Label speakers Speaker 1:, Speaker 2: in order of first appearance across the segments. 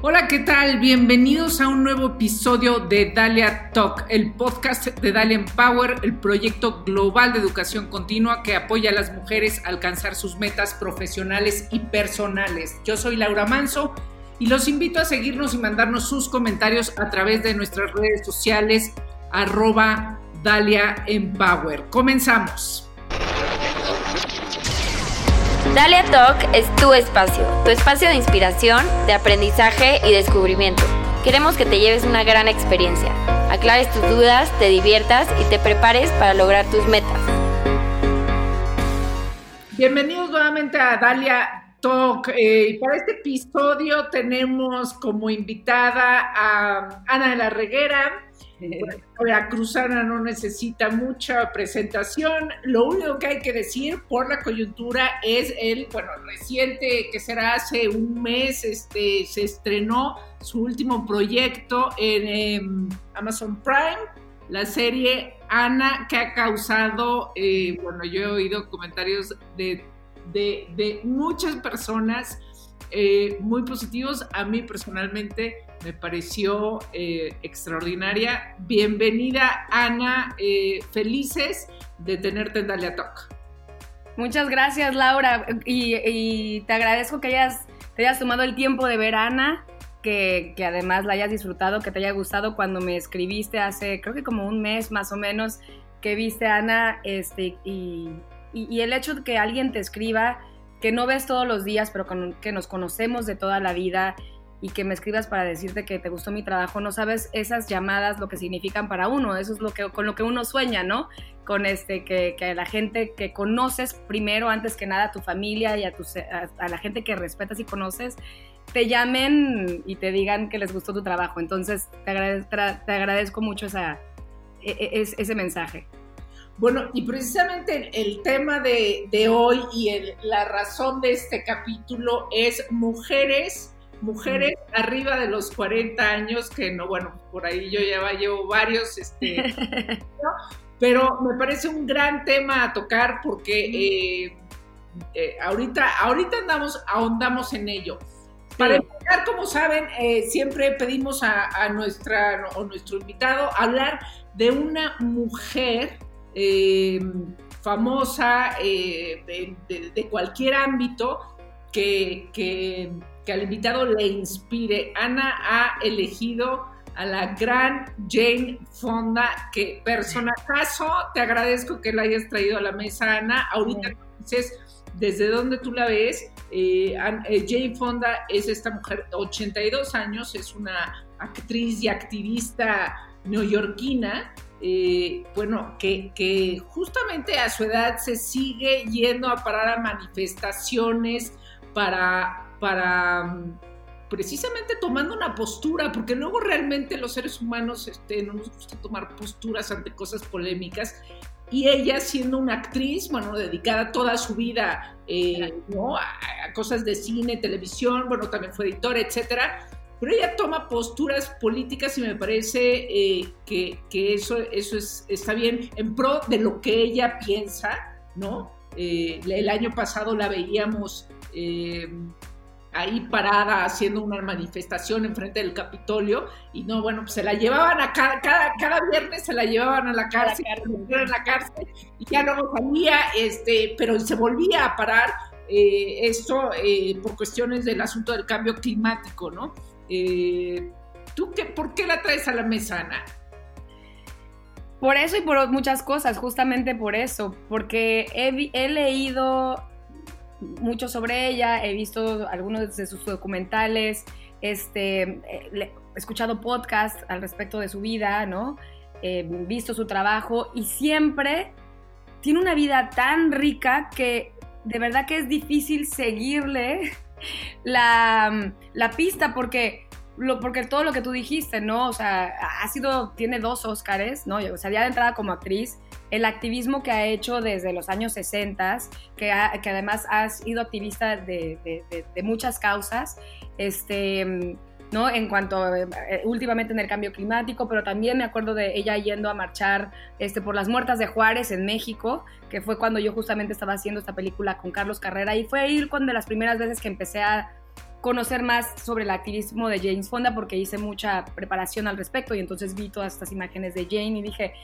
Speaker 1: Hola, ¿qué tal? Bienvenidos a un nuevo episodio de Dalia Talk, el podcast de Dalia Empower, el proyecto global de educación continua que apoya a las mujeres a alcanzar sus metas profesionales y personales. Yo soy Laura Manso y los invito a seguirnos y mandarnos sus comentarios a través de nuestras redes sociales arroba Dalia Empower. Comenzamos.
Speaker 2: Dalia Talk es tu espacio, tu espacio de inspiración, de aprendizaje y descubrimiento. Queremos que te lleves una gran experiencia, aclares tus dudas, te diviertas y te prepares para lograr tus metas.
Speaker 1: Bienvenidos nuevamente a Dalia Talk. Eh, para este episodio tenemos como invitada a Ana de la Reguera, la cruzana no necesita mucha presentación. Lo único que hay que decir por la coyuntura es el, bueno, reciente, que será hace un mes, este, se estrenó su último proyecto en em, Amazon Prime, la serie Ana, que ha causado, eh, bueno, yo he oído comentarios de, de, muchas personas eh, muy positivos. A mí personalmente me pareció eh, extraordinaria. Bienvenida, Ana. Eh, felices de tenerte en Dalia Talk.
Speaker 3: Muchas gracias, Laura. Y, te agradezco que hayas, te hayas tomado el tiempo de ver a Ana, que, además la hayas disfrutado, que te haya gustado cuando me escribiste hace, creo que como un mes más o menos, que viste a Ana. Este, y, y el hecho de que alguien te escriba, que no ves todos los días, pero que nos conocemos de toda la vida y que me escribas para decirte que te gustó mi trabajo, no sabes esas llamadas lo que significan para uno, eso es lo que con lo que uno sueña, ¿no? Con este que, que la gente que conoces primero antes que nada a tu familia y a, tu, a, la gente que respetas y conoces te llamen y te digan que les gustó tu trabajo. Entonces, te, te agradezco mucho esa, e, e, ese mensaje.
Speaker 1: Bueno, y precisamente el, tema de, de hoy y la razón de este capítulo es mujeres mujeres arriba de los 40 años, que no, bueno, por ahí yo ya llevo varios, este, pero me parece un gran tema a tocar porque eh, eh, ahorita, ahorita andamos, ahondamos en ello. Para empezar, como saben, eh, siempre pedimos a, nuestra, o nuestro invitado hablar de una mujer famosa de, cualquier ámbito que, que que al invitado le inspire. Ana ha elegido a la gran Jane Fonda, que personajazo, te agradezco que la hayas traído a la mesa, Ana. Ahorita dices desde dónde tú la ves. Eh, eh, Jane Fonda es esta mujer de 82 años, es una actriz y activista neoyorquina. Eh, bueno, que, que justamente a su edad se sigue yendo a parar a manifestaciones para para mm, precisamente tomando una postura, porque luego realmente los seres humanos este, no nos gusta tomar posturas ante cosas polémicas. Y ella siendo una actriz, bueno, dedicada toda su vida eh, a, cosas de cine, televisión, bueno, también fue editora, etcétera. Pero ella toma posturas políticas y me parece eh, que, eso, eso es, está bien en pro de lo que ella piensa, ¿no? Eh, el año pasado la veíamos ahí parada haciendo una manifestación enfrente del Capitolio y no, bueno, pues se la llevaban a cada, cada, viernes se la llevaban a la cárcel, a la cárcel y ya luego salía, este, pero se volvía a parar eh, esto eh, por cuestiones del asunto del cambio climático, ¿no? Eh, ¿Tú qué, por qué la traes a la mesa, Ana?
Speaker 3: Por eso y por muchas cosas, justamente por eso, porque he, he leído mucho sobre ella, he visto algunos de sus documentales, este, eh, he escuchado podcasts al respecto de su vida, ¿no? He visto su trabajo y siempre tiene una vida tan rica que de verdad que es difícil seguirle la, la pista porque lo, porque todo lo que tú dijiste, ¿no? O sea, ha sido, tiene dos Óscares, ¿no? O sea, ya de entrada como actriz, el activismo que ha hecho desde los años 60, que, además ha sido activista de, muchas causas, este, ¿no? En cuanto eh, últimamente en el cambio climático, pero también me acuerdo de ella yendo a marchar este, por las muertas de Juárez en México, que fue cuando yo justamente estaba haciendo esta película con Carlos Carrera y fue ir con de las primeras veces que empecé a conocer más sobre el activismo de James Fonda porque hice mucha preparación al respecto y entonces vi todas estas imágenes de Jane y dije,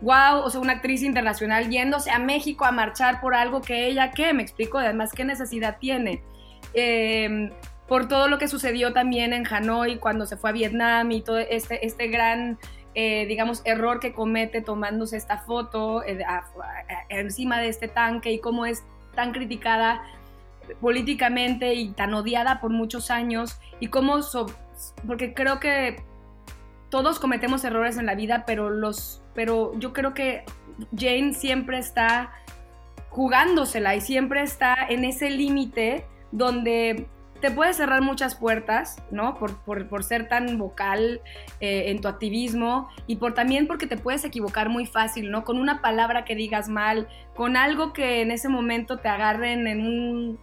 Speaker 3: wow, o sea, una actriz internacional yéndose a México a marchar por algo que ella, ¿qué? Me explico, además, ¿qué necesidad tiene? Em, por todo lo que sucedió también en Hanoi cuando se fue a Vietnam y todo este, este gran, eh, digamos, error que comete tomándose esta foto eh, encima de este tanque y cómo es tan criticada políticamente y tan odiada por muchos años y cómo, porque creo que todos cometemos errores en la vida, pero los, pero yo creo que Jane siempre está jugándosela y siempre está en ese límite donde te puede cerrar muchas puertas, ¿no? Por, por, ser tan vocal eh, en tu activismo y por también porque te puedes equivocar muy fácil, ¿no? Con una palabra que digas mal, con algo que en ese momento te agarren en un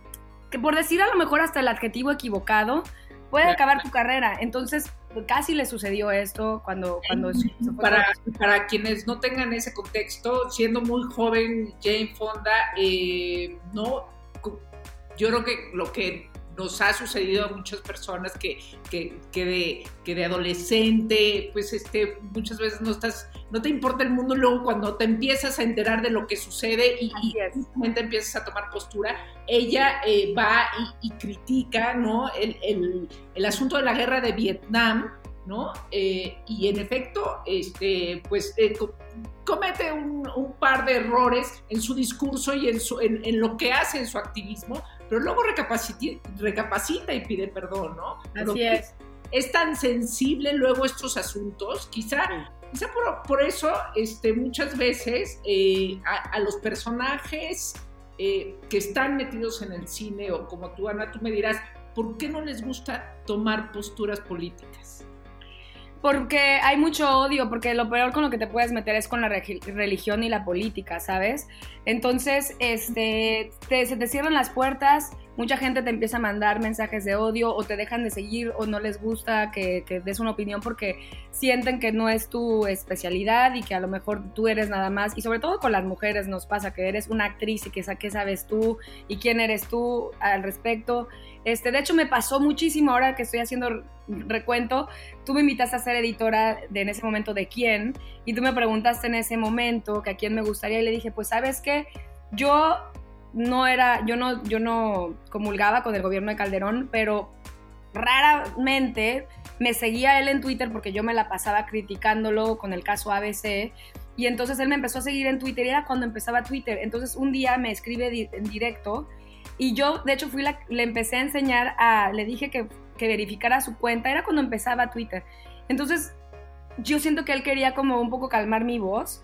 Speaker 3: que por decir a lo mejor hasta el adjetivo equivocado, puede acabar tu carrera. Entonces, casi le sucedió esto cuando... cuando
Speaker 1: para, para quienes no tengan ese contexto, siendo muy joven Jane Fonda, eh, no, yo creo que lo que nos ha sucedido a muchas personas que, que, que, de, que de adolescente, pues este, muchas veces no estás, no te importa el mundo, luego cuando te empiezas a enterar de lo que sucede y, y empiezas a tomar postura, ella eh, va y, critica, ¿no? El, el, el, asunto de la guerra de Vietnam, ¿no? Eh, y en efecto, este, pues eh, comete un, un, par de errores en su discurso y en, su, en, en, lo que hace en su activismo, pero luego recapacita, y pide perdón, ¿no?
Speaker 3: Así es.
Speaker 1: Es tan sensible luego estos asuntos, quizá, quizá por, eso este, muchas veces eh, a, los personajes eh, que están metidos en el cine, o como tú, Ana, tú me dirás, ¿por qué no les gusta tomar posturas políticas?
Speaker 3: Porque hay mucho odio, porque lo peor con lo que te puedes meter es con la religión y la política, ¿sabes? Entonces, este, se te cierran las puertas, mucha gente te empieza a mandar mensajes de odio o te dejan de seguir o no les gusta que, des una opinión porque sienten que no es tu especialidad y que a lo mejor tú eres nada más. Y sobre todo con las mujeres nos pasa que eres una actriz y que qué sabes tú y quién eres tú al respecto. Este, de hecho, me pasó muchísimo ahora que estoy haciendo recuento. Tú me invitaste a ser editora de en ese momento de quién y tú me preguntaste en ese momento que a quién me gustaría y le dije, pues sabes qué, yo no era, yo no, yo no comulgaba con el gobierno de Calderón, pero raramente me seguía él en Twitter porque yo me la pasaba criticándolo con el caso ABC. Y entonces él me empezó a seguir en Twitter era cuando empezaba Twitter. Entonces un día me escribe en directo y yo, de hecho, fui la, le empecé a enseñar a, le dije que, que verificara su cuenta, era cuando empezaba Twitter. Entonces, yo siento que él quería como un poco calmar mi voz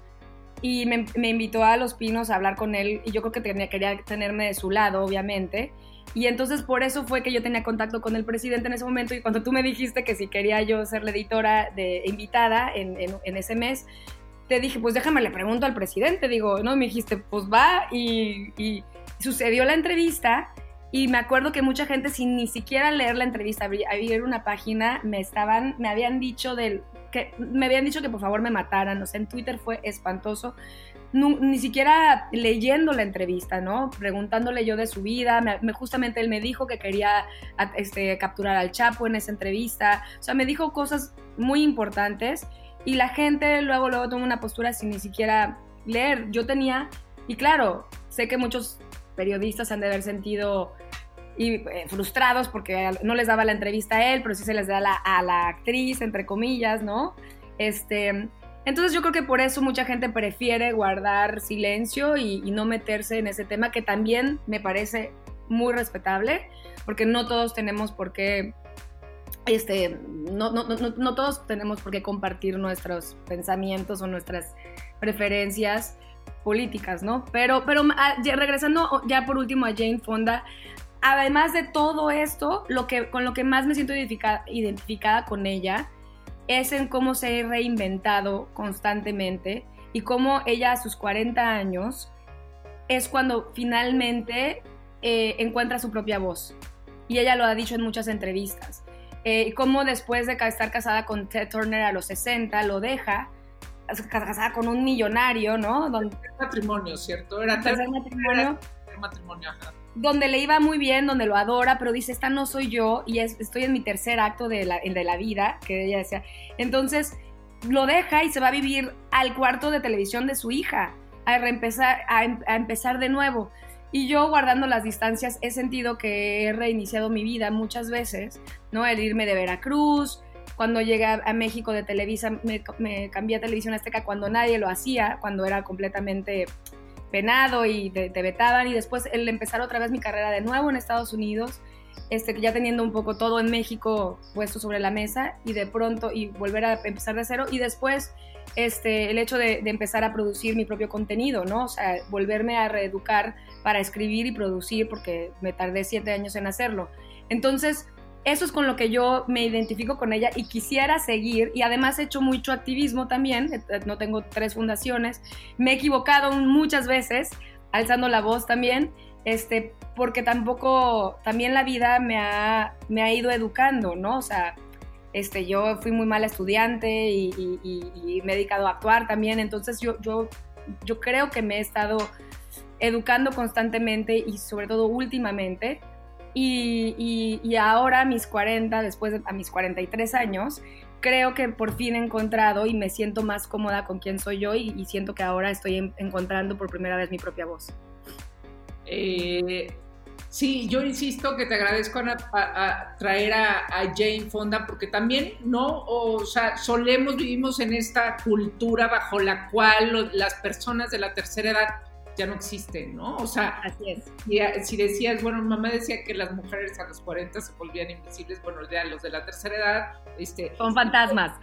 Speaker 3: y me, me, invitó a Los Pinos a hablar con él y yo creo que tenía, quería tenerme de su lado, obviamente. Y entonces por eso fue que yo tenía contacto con el presidente en ese momento y cuando tú me dijiste que si quería yo ser la editora de invitada en, en, en ese mes, te dije, pues déjame le pregunto al presidente, digo, no, me dijiste, pues va y, y sucedió la entrevista y me acuerdo que mucha gente sin ni siquiera leer la entrevista, abrir una página, me estaban, me habían dicho del, que me habían dicho que por favor me mataran, o sea, en Twitter fue espantoso, ni siquiera leyendo la entrevista, ¿no? Preguntándole yo de su vida, me, justamente él me dijo que quería este, capturar al Chapo en esa entrevista, o sea, me dijo cosas muy importantes y la gente luego, luego tomó una postura sin ni siquiera leer. Yo tenía, y claro, sé que muchos periodistas han de haber sentido y, eh, frustrados porque no les daba la entrevista a él, pero sí se les da a la actriz, entre comillas, ¿no? Este, entonces yo creo que por eso mucha gente prefiere guardar silencio y, no meterse en ese tema que también me parece muy respetable, porque no todos tenemos por qué, este, no, no, no, no todos tenemos por qué compartir nuestros pensamientos o nuestras preferencias políticas, ¿no? Pero, pero ah, regresando ya por último a Jane Fonda, además de todo esto, lo que, con lo que más me siento identificada, identificada con ella es en cómo se ha reinventado constantemente y cómo ella a sus 40 años es cuando finalmente eh, encuentra su propia voz. Y ella lo ha dicho en muchas entrevistas. Eh, cómo después de estar casada con Ted Turner a los 60, lo deja casada con un millonario, ¿no?
Speaker 1: Donde... matrimonio, ¿cierto? Era
Speaker 3: tercer matrimonio.
Speaker 1: matrimonio,
Speaker 3: donde le iba muy bien, donde lo adora, pero dice, esta no soy yo y estoy en mi tercer acto de la, de la vida, que ella decía. Entonces lo deja y se va a vivir al cuarto de televisión de su hija, a, reempezar, a, a empezar de nuevo. Y yo guardando las distancias he sentido que he reiniciado mi vida muchas veces, ¿no? El irme de Veracruz, cuando llegué a México de Televisa, me, cambié a Televisión Azteca cuando nadie lo hacía, cuando era completamente penado y te, vetaban y después el empezar otra vez mi carrera de nuevo en Estados Unidos, este, ya teniendo un poco todo en México puesto sobre la mesa y de pronto y volver a empezar de cero y después este, el hecho de, de, empezar a producir mi propio contenido, ¿no? O sea, volverme a reeducar para escribir y producir porque me tardé siete años en hacerlo. Entonces, eso es con lo que yo me identifico con ella y quisiera seguir. Y además he hecho mucho activismo también. Eh, eh, no tengo tres fundaciones. Me he equivocado muchas veces, alzando la voz también, este, porque tampoco, también la vida me ha, me ha ido educando, ¿no? O sea, este, yo fui muy mala estudiante y, me he dedicado a actuar también. Entonces yo, yo, yo creo que me he estado educando constantemente y sobre todo últimamente y, ahora a mis 40, después de, a mis 43 años, creo que por fin he encontrado y me siento más cómoda con quién soy yo y, siento que ahora estoy encontrando por primera vez mi propia voz.
Speaker 1: Eh, sí, yo insisto que te agradezco a, traer a, Jane Fonda porque también, ¿no? O sea, solemos, vivimos en esta cultura bajo la cual las personas de la tercera edad ya no existen, ¿no? O sea,
Speaker 3: Así es.
Speaker 1: Si, decías, bueno, mamá decía que las mujeres a los 40 se volvían invisibles, bueno, ya los de la tercera edad, este...
Speaker 3: Son fantasmas.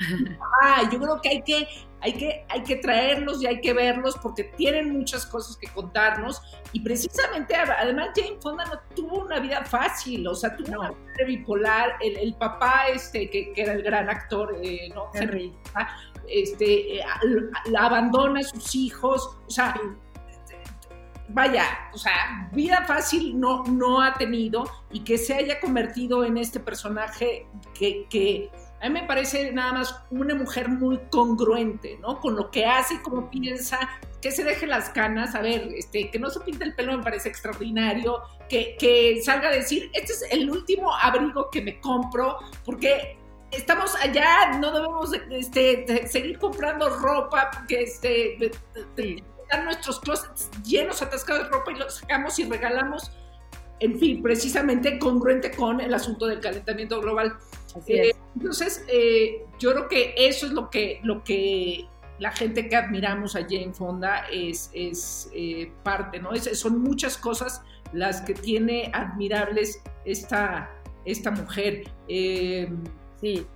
Speaker 1: Ah, yo creo que hay que, hay que, hay que traerlos y hay que verlos porque tienen muchas cosas que contarnos y precisamente, además Jane Fonda no tuvo una vida fácil, o sea, tuvo una vida bipolar, el, papá, este, que, era el gran actor, eh, ¿no? Henry. Este, eh, abandona a sus hijos, o sea, vaya, o sea, vida fácil no, no ha tenido y que se haya convertido en este personaje que, que a mí me parece nada más una mujer muy congruente, ¿no? Con lo que hace, cómo piensa, que se deje las canas, a ver, este, que no se pinte el pelo me parece extraordinario, que, que salga a decir, este es el último abrigo que me compro, porque estamos allá, no debemos este, seguir comprando ropa, porque este, nuestros closets llenos, atascados de ropa y los sacamos y regalamos, en fin, precisamente congruente con el asunto del calentamiento global. Eh, entonces, eh, yo creo que eso es lo que, lo que la gente que admiramos a Jane Fonda es, es eh, parte, ¿no? Es, son muchas cosas las que tiene admirables esta, esta mujer.
Speaker 3: sí.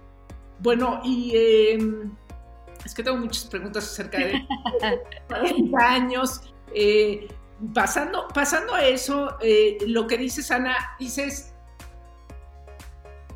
Speaker 1: Bueno, y es que tengo muchas preguntas acerca de 40 años. Eh, pasando, pasando a eso, eh, lo que dices, Ana, dices,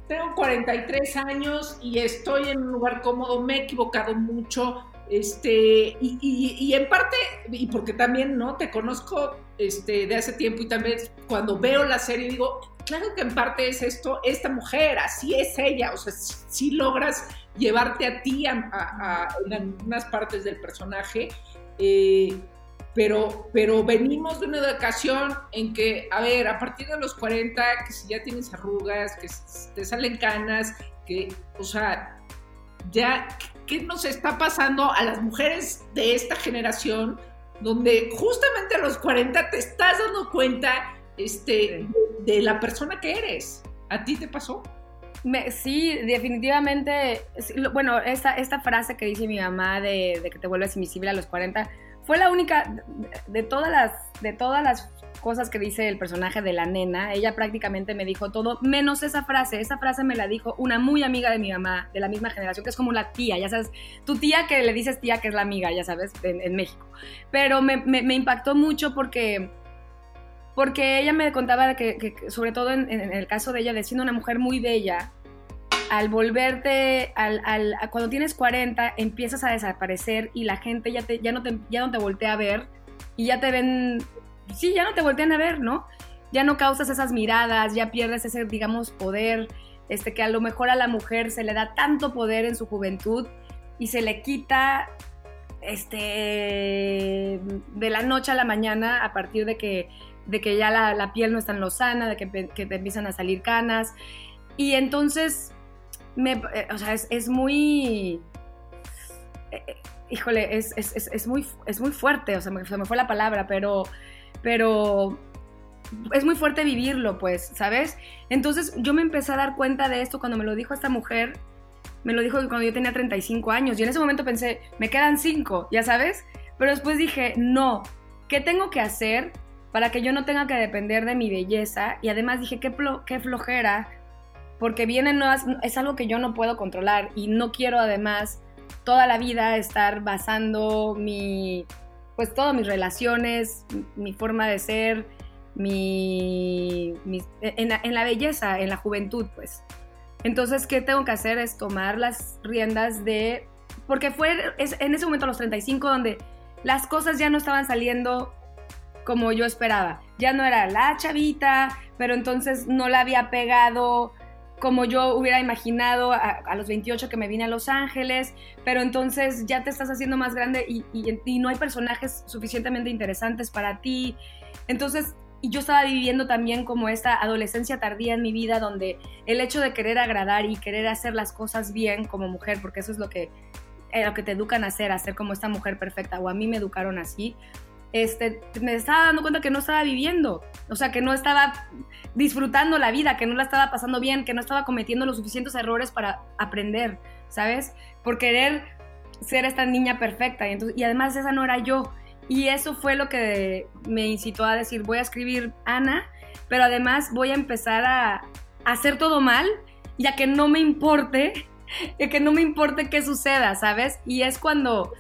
Speaker 1: tengo 43 años y estoy en un lugar cómodo, me he equivocado mucho, este, y, en parte, y porque también, ¿no? Te conozco este, de hace tiempo y también cuando veo la serie digo, claro que en parte es esto, esta mujer, así es ella, o sea, si, logras llevarte a ti a, en algunas partes del personaje, eh, pero, pero venimos de una educación en que, a ver, a partir de los 40, que si ya tienes arrugas, que te salen canas, que, o sea, ya, ¿qué nos está pasando a las mujeres de esta generación? Donde justamente a los 40 te estás dando cuenta este, de, la persona que eres. ¿A ti te pasó?
Speaker 3: Sí, definitivamente. Bueno, esta, esta frase que dice mi mamá de, de, que te vuelves invisible a los 40 fue la única de todas las, de todas las cosas que dice el personaje de la nena, ella prácticamente me dijo todo, menos esa frase. Esa frase me la dijo una muy amiga de mi mamá, de la misma generación, que es como la tía, ya sabes, tu tía que le dices tía que es la amiga, ya sabes, en, México. Pero me, me, impactó mucho porque, porque ella me contaba que, sobre todo en, el caso de ella, de siendo una mujer muy bella, al volverte, al, cuando tienes 40, empiezas a desaparecer y la gente ya, te, ya, no te, ya no te voltea a ver y ya te ven sí, ya no te voltean a ver, ¿no? Ya no causas esas miradas, ya pierdes ese, digamos, poder, este, que a lo mejor a la mujer se le da tanto poder en su juventud y se le quita, este, de la noche a la mañana a partir de que de que ya la, piel no está en lozana, de que, que, te empiezan a salir canas. Y entonces, me, eh, o sea, es, muy... Eh, eh, híjole, es, es, muy, es muy fuerte, o sea, se me fue la palabra, pero, pero es muy fuerte vivirlo, pues, ¿sabes? Entonces yo me empecé a dar cuenta de esto cuando me lo dijo esta mujer, me lo dijo cuando yo tenía 35 años, y en ese momento pensé, me quedan 5, ya sabes, pero después dije, no, ¿qué tengo que hacer para que yo no tenga que depender de mi belleza? Y además dije, qué, qué flojera, porque vienen nuevas, es algo que yo no puedo controlar y no quiero además toda la vida estar basando mi, pues todas mis relaciones, mi forma de ser, mi, en, la, belleza, en la juventud, pues. Entonces, ¿qué tengo que hacer? Es tomar las riendas de... Porque fue en ese momento, a los 35, donde las cosas ya no estaban saliendo como yo esperaba. Ya no era la chavita, pero entonces no la había pegado como yo hubiera imaginado a, los 28 que me vine a Los Ángeles, pero entonces ya te estás haciendo más grande y, y, no hay personajes suficientemente interesantes para ti. Entonces, y yo estaba viviendo también como esta adolescencia tardía en mi vida, donde el hecho de querer agradar y querer hacer las cosas bien como mujer, porque eso es lo que, eh, lo que te educan a hacer, a ser como esta mujer perfecta, o a mí me educaron así, este, me estaba dando cuenta que no estaba viviendo, o sea, que no estaba disfrutando la vida, que no la estaba pasando bien, que no estaba cometiendo los suficientes errores para aprender, ¿sabes? Por querer ser esta niña perfecta. Y, entonces, y además esa no era yo. Y eso fue lo que me incitó a decir, voy a escribir Ana, pero además voy a empezar a, hacer todo mal, ya que no me importe, que no me importe qué suceda, ¿sabes? Y es cuando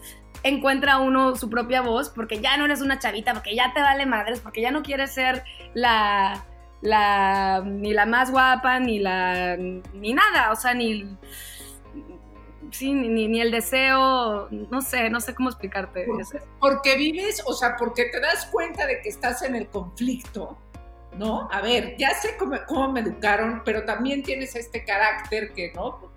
Speaker 3: encuentra uno su propia voz, porque ya no eres una chavita, porque ya te vale madres, porque ya no quieres ser la, la, ni la más guapa, ni la, ni nada, o sea, ni, sí, ni, ni, el deseo, no sé, no sé cómo explicarte.
Speaker 1: Porque vives, o sea, porque te das cuenta de que estás en el conflicto, ¿no? A ver, ya sé cómo, cómo me educaron, pero también tienes este carácter que, ¿no?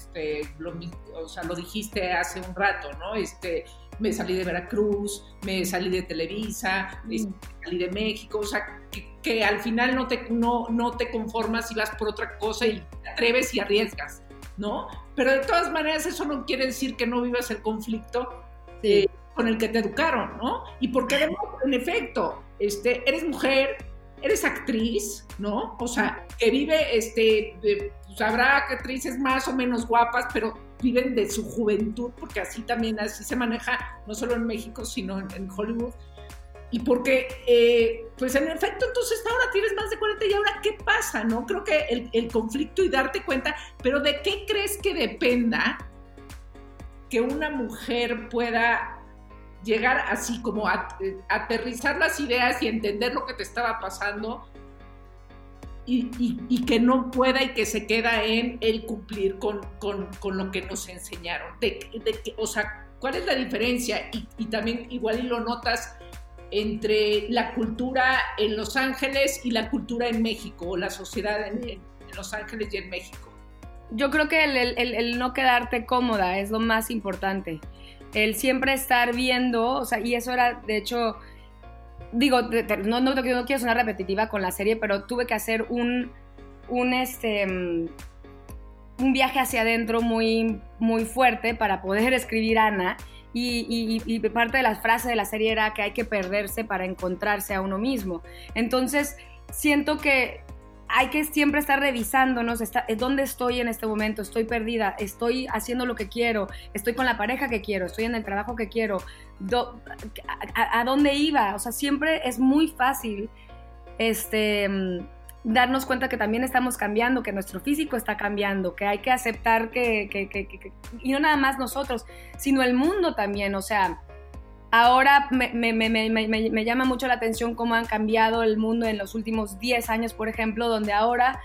Speaker 1: Este, lo, o sea, lo dijiste hace un rato, ¿no? Este, me salí de Veracruz, me salí de Televisa, me mm. salí de México, o sea, que, al final no te, no, no te conformas y vas por otra cosa y te atreves y arriesgas, ¿no? Pero de todas maneras eso no quiere decir que no vivas el conflicto eh, con el que te educaron, ¿no? Y porque en efecto, este, eres mujer, eres actriz, ¿no? O sea, que vive, este, pues habrá actrices más o menos guapas, pero viven de su juventud, porque así también, así se maneja, no solo en México, sino en, Hollywood. Y porque, eh, pues en efecto, entonces ahora tienes más de 40 y ahora, ¿qué pasa? ¿No? Creo que el, el conflicto y darte cuenta, pero ¿de qué crees que dependa que una mujer pueda llegar así como a, eh, aterrizar las ideas y entender lo que te estaba pasando y, que no pueda y que se queda en el cumplir con, con, lo que nos enseñaron. De, o sea, ¿cuál es la diferencia? Y, también igual y lo notas entre la cultura en Los Ángeles y la cultura en México, o la sociedad en, Los Ángeles y en México.
Speaker 3: Yo creo que el, el no quedarte cómoda es lo más importante el siempre estar viendo, o sea, y eso era, de hecho, digo, no, no, quiero sonar repetitiva con la serie, pero tuve que hacer un, un, este, mm, un viaje hacia adentro muy, muy fuerte para poder escribir Ana. Y, y, parte de las frases de la serie era que hay que perderse para encontrarse a uno mismo. Entonces, siento que hay que siempre estar revisándonos, está, eh, dónde estoy en este momento, estoy perdida, estoy haciendo lo que quiero, estoy con la pareja que quiero, estoy en el trabajo que quiero, a, dónde iba, o sea, siempre es muy fácil este, mm, darnos cuenta que también estamos cambiando, que nuestro físico está cambiando, que hay que aceptar que, que y no nada más nosotros, sino el mundo también, o sea, Ahora me, llama mucho la atención cómo han cambiado el mundo en los últimos 10 años, por ejemplo, donde ahora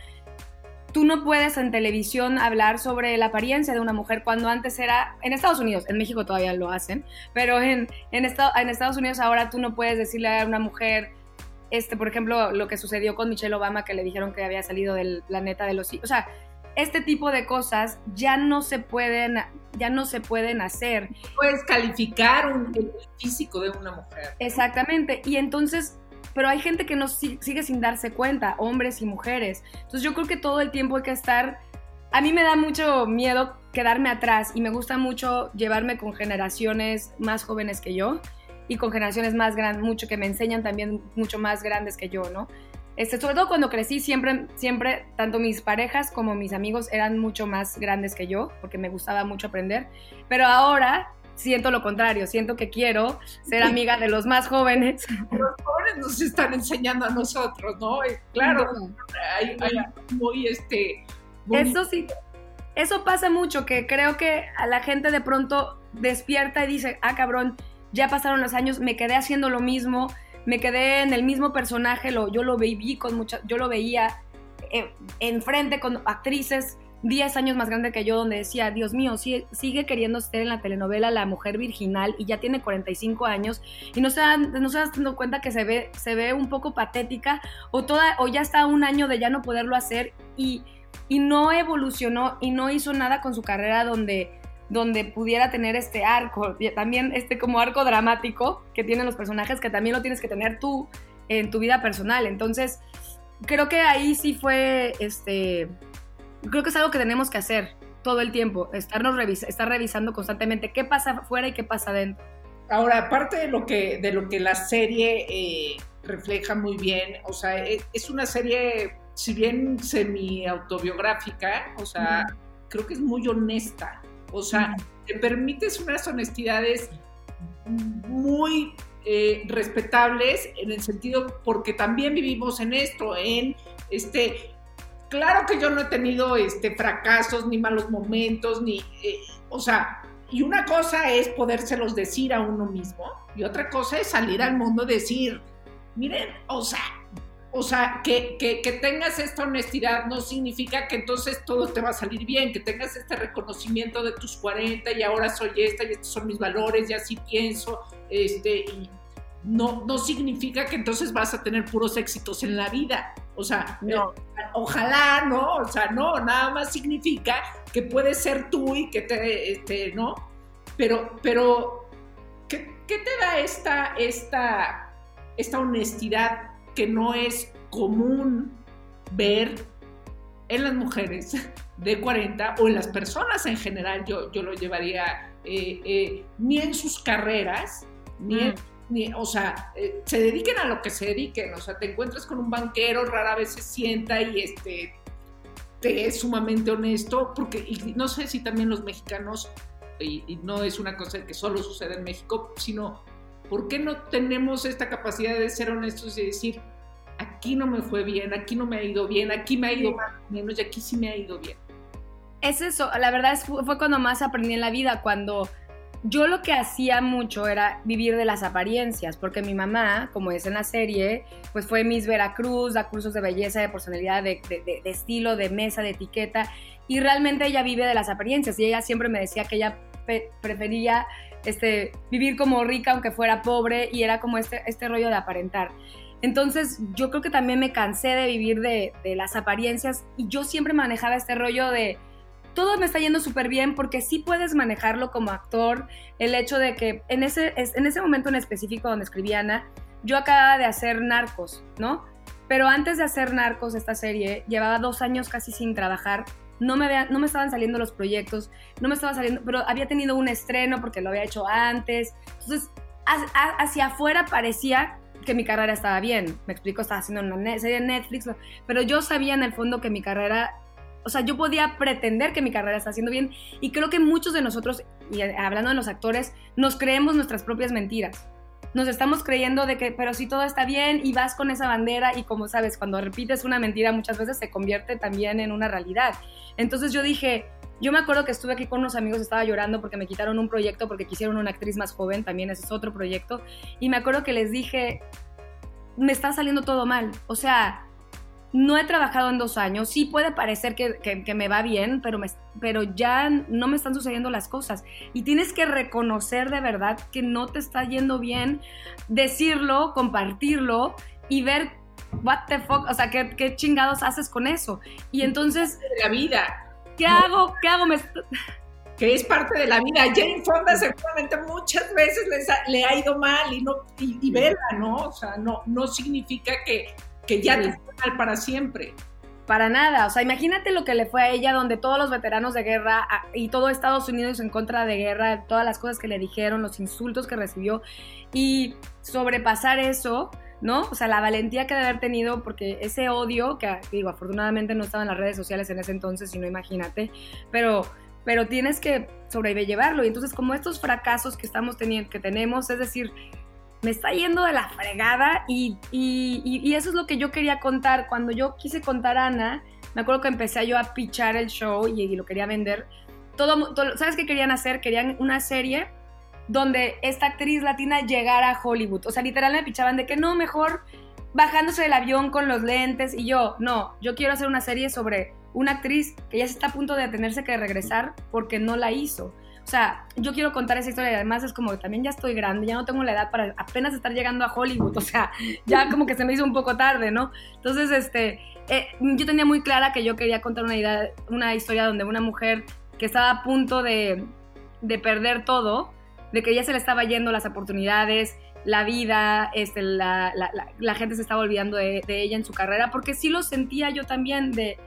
Speaker 3: tú no puedes en televisión hablar sobre la apariencia de una mujer cuando antes era, en Estados Unidos, en México todavía lo hacen, pero en, en, Estados Unidos ahora tú no puedes decirle a una mujer, este, por ejemplo, lo que sucedió con Michelle Obama, que le dijeron que había salido del planeta de los... O sea, este tipo de cosas ya no se pueden, ya no se pueden hacer.
Speaker 1: Puedes calificar un, el físico de una mujer.
Speaker 3: Exactamente. Y entonces pero hay gente que no sigue sin darse cuenta, hombres y mujeres. Entonces yo creo que todo el tiempo hay que estar... A mí me da mucho miedo quedarme atrás y me gusta mucho llevarme con generaciones más jóvenes que yo y con generaciones más grandes, mucho que me enseñan también mucho más grandes que yo, ¿no? Este, sobre todo cuando crecí, siempre, siempre, tanto mis parejas como mis amigos eran mucho más grandes que yo, porque me gustaba mucho aprender. Pero ahora siento lo contrario, siento que quiero ser amiga de los más jóvenes.
Speaker 1: Los jóvenes nos están enseñando a nosotros, ¿no? Claro, hay, muy este...
Speaker 3: Eso sí, eso pasa mucho, que creo que a la gente de pronto despierta y dice, ah, cabrón, ya pasaron los años, me quedé haciendo lo mismo, me quedé en el mismo personaje, lo, yo lo vi con mucha, yo lo veía eh, enfrente con actrices 10 años más grande que yo, donde decía, Dios mío, sigue, queriendo ser en la telenovela la mujer virginal y ya tiene 45 años y no se, dan, no se dando cuenta que se ve, se ve un poco patética o, toda, o ya está un año de ya no poderlo hacer y, y no evolucionó y no hizo nada con su carrera donde donde pudiera tener este arco, también este como arco dramático que tienen los personajes, que también lo tienes que tener tú en tu vida personal. Entonces, creo que ahí sí fue, este, creo que es algo que tenemos que hacer todo el tiempo, estarnos estar revisando constantemente qué pasa afuera y qué pasa adentro.
Speaker 1: Ahora, aparte de lo que, de lo que la serie eh, refleja muy bien, o sea, e, es una serie, si bien semi-autobiográfica, o sea, creo que es muy honesta. O sea, te permites unas honestidades muy eh, respetables en el sentido, porque también vivimos en esto, en este, claro que yo no he tenido este, fracasos, ni malos momentos, ni, eh, o sea, y una cosa es podérselos decir a uno mismo, y otra cosa es salir al mundo y decir, miren, o sea, o sea, que, tengas esta honestidad no significa que entonces todo te va a salir bien, que tengas este reconocimiento de tus 40 y ahora soy esta y estos son mis valores y así pienso, este, y no, no significa que entonces vas a tener puros éxitos en la vida. O sea, no. ojalá, ¿no? O sea, no, nada más significa que puedes ser tú y que te, este, ¿no? Pero, pero, ¿qué, te da esta, esta, esta honestidad que no es común ver en las mujeres de 40 o en las personas en general, yo, yo lo llevaría eh, eh, ni en sus carreras, ni, ni o sea, eh, se dediquen a lo que se dediquen, o sea, te encuentras con un banquero, rara vez se sienta y este, te es sumamente honesto, porque y no sé si también los mexicanos, y, y no es una cosa que solo sucede en México, sino ¿Por qué no tenemos esta capacidad de ser honestos y decir, aquí no me fue bien, aquí no me ha ido bien, aquí me ha ido más menos y aquí sí me ha ido bien?
Speaker 3: Es eso, la verdad es, fue cuando más aprendí en la vida, cuando yo lo que hacía mucho era vivir de las apariencias, porque mi mamá, como es en la serie, pues fue Miss Veracruz, da cursos de belleza, de personalidad, de, de estilo, de mesa, de etiqueta, y realmente ella vive de las apariencias, y ella siempre me decía que ella prefería este, vivir como rica aunque fuera pobre y era como este, este rollo de aparentar. Entonces yo creo que también me cansé de vivir de, las apariencias y yo siempre manejaba este rollo de todo me está yendo súper bien porque sí puedes manejarlo como actor, el hecho de que en ese, en ese momento en específico donde escribí Ana, yo acababa de hacer Narcos, ¿no? Pero antes de hacer Narcos, esta serie, llevaba dos años casi sin trabajar no me, no me estaban saliendo los proyectos, no me estaba saliendo, pero había tenido un estreno porque lo había hecho antes. Entonces, hacia afuera parecía que mi carrera estaba bien. Me explico, estaba haciendo una serie de Netflix, pero yo sabía en el fondo que mi carrera, o sea, yo podía pretender que mi carrera está haciendo bien y creo que muchos de nosotros, y hablando de los actores, nos creemos nuestras propias mentiras nos estamos creyendo de que, pero si todo está bien y vas con esa bandera y como sabes, cuando repites una mentira muchas veces se convierte también en una realidad. Entonces yo dije, yo me acuerdo que estuve aquí con unos amigos, estaba llorando porque me quitaron un proyecto porque quisieron una actriz más joven, también ese es otro proyecto, y me acuerdo que les dije, me está saliendo todo mal, o sea, no he trabajado en dos años, sí puede parecer que, me va bien, pero, me, pero ya no me están sucediendo las cosas. Y tienes que reconocer de verdad que no te está yendo bien, decirlo, compartirlo y ver what the fuck, o sea, qué, qué chingados haces con eso. Y entonces...
Speaker 1: La vida.
Speaker 3: ¿Qué hago? ¿Qué hago? Me...
Speaker 1: que es parte de la vida. Jane Fonda seguramente muchas veces le ha ido mal y no y, verla, ¿no? O sea, no, no significa que, que ya te fue mal para siempre.
Speaker 3: Para nada, o sea, imagínate lo que le fue a ella, donde todos los veteranos de guerra y todo Estados Unidos en contra de guerra, todas las cosas que le dijeron, los insultos que recibió, y sobrepasar eso, ¿no? O sea, la valentía que debe haber tenido, porque ese odio, que digo, afortunadamente no estaba en las redes sociales en ese entonces, si no imagínate, pero, pero tienes que sobrellevarlo. Y entonces, como estos fracasos que estamos teniendo, que tenemos, es decir, me está yendo de la fregada y, y, eso es lo que yo quería contar. Cuando yo quise contar a Ana, me acuerdo que empecé yo a pichar el show y, lo quería vender. Todo, todo, ¿Sabes qué querían hacer? Querían una serie donde esta actriz latina llegara a Hollywood. O sea, literal me pichaban de que no, mejor bajándose del avión con los lentes y yo, no, yo quiero hacer una serie sobre una actriz que ya se está a punto de tenerse que regresar porque no la hizo. O sea, yo quiero contar esa historia y además es como también ya estoy grande, ya no tengo la edad para apenas estar llegando a Hollywood, o sea, ya como que se me hizo un poco tarde, ¿no? Entonces, este, eh, yo tenía muy clara que yo quería contar una, idea, una historia donde una mujer que estaba a punto de, de perder todo, de que ya se le estaba yendo las oportunidades, la vida, este, la, la, gente se estaba olvidando de, de, ella en su carrera, porque sí lo sentía yo también de,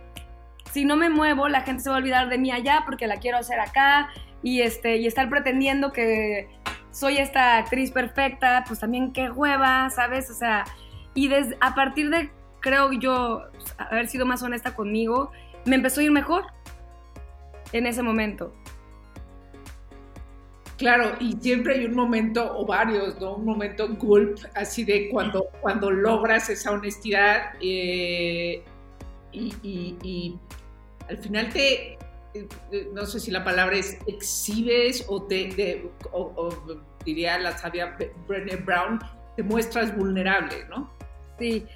Speaker 3: si no me muevo, la gente se va a olvidar de mí allá porque la quiero hacer acá, y, este, y estar pretendiendo que soy esta actriz perfecta, pues también qué hueva, ¿sabes? O sea, y desde, a partir de, creo yo, haber sido más honesta conmigo, me empezó a ir mejor en ese momento.
Speaker 1: Claro, y siempre hay un momento, o varios, ¿no? Un momento gulp, así de cuando, cuando logras esa honestidad eh, y, y, al final te, no sé si la palabra es exhibes o te, o, diría la sabia Brené Brown, te muestras vulnerable, ¿no?
Speaker 3: Sí.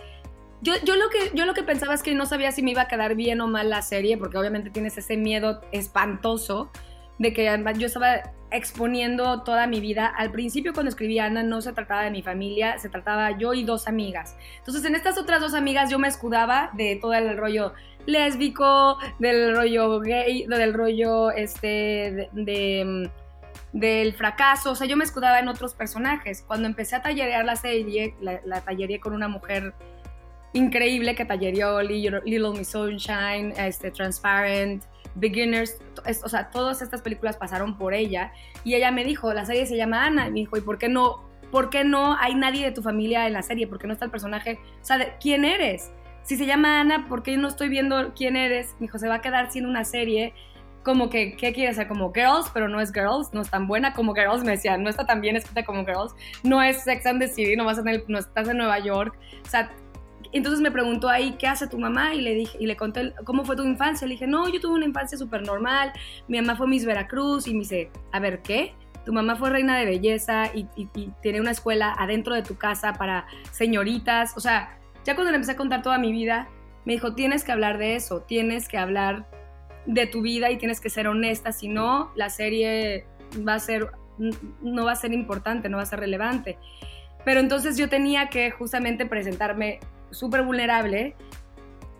Speaker 3: Yo, yo, lo que, yo lo que pensaba es que no sabía si me iba a quedar bien o mal la serie, porque obviamente tienes ese miedo espantoso de que yo estaba exponiendo toda mi vida. Al principio cuando escribí Ana no se trataba de mi familia, se trataba yo y dos amigas. Entonces en estas otras dos amigas yo me escudaba de todo el rollo lésbico, del rollo gay, del rollo este de, del fracaso, o sea, yo me escudaba en otros personajes. Cuando empecé a tallerear la serie, la, tallereé con una mujer increíble que tallereó Little Miss Sunshine, este, Transparent, Beginners, o sea, todas estas películas pasaron por ella y ella me dijo, la serie se llama Ana, y me dijo, ¿y por qué no, por qué no hay nadie de tu familia en la serie? ¿Por qué no está el personaje? O sea, ¿quién eres? Si se llama Ana, ¿por qué no estoy viendo quién eres? Me dijo, se va a quedar sin una serie como que, ¿qué quiere ser? Como Girls, pero no es Girls, no es tan buena como Girls, me decía, no está tan bien escrita como Girls, no es Sex and the City, no, vas a tener, no estás en Nueva York, o sea, entonces me preguntó ahí, ¿qué hace tu mamá? Y le dije, y le conté, ¿cómo fue tu infancia? Le dije, no, yo tuve una infancia súper normal, mi mamá fue Miss Veracruz, y me dice, a ver, ¿qué? Tu mamá fue reina de belleza y, tiene una escuela adentro de tu casa para señoritas. O sea, ya cuando le empecé a contar toda mi vida, me dijo, tienes que hablar de eso, tienes que hablar de tu vida y tienes que ser honesta, si no, la serie va a ser, no va a ser importante, no va a ser relevante. Pero entonces yo tenía que justamente presentarme súper vulnerable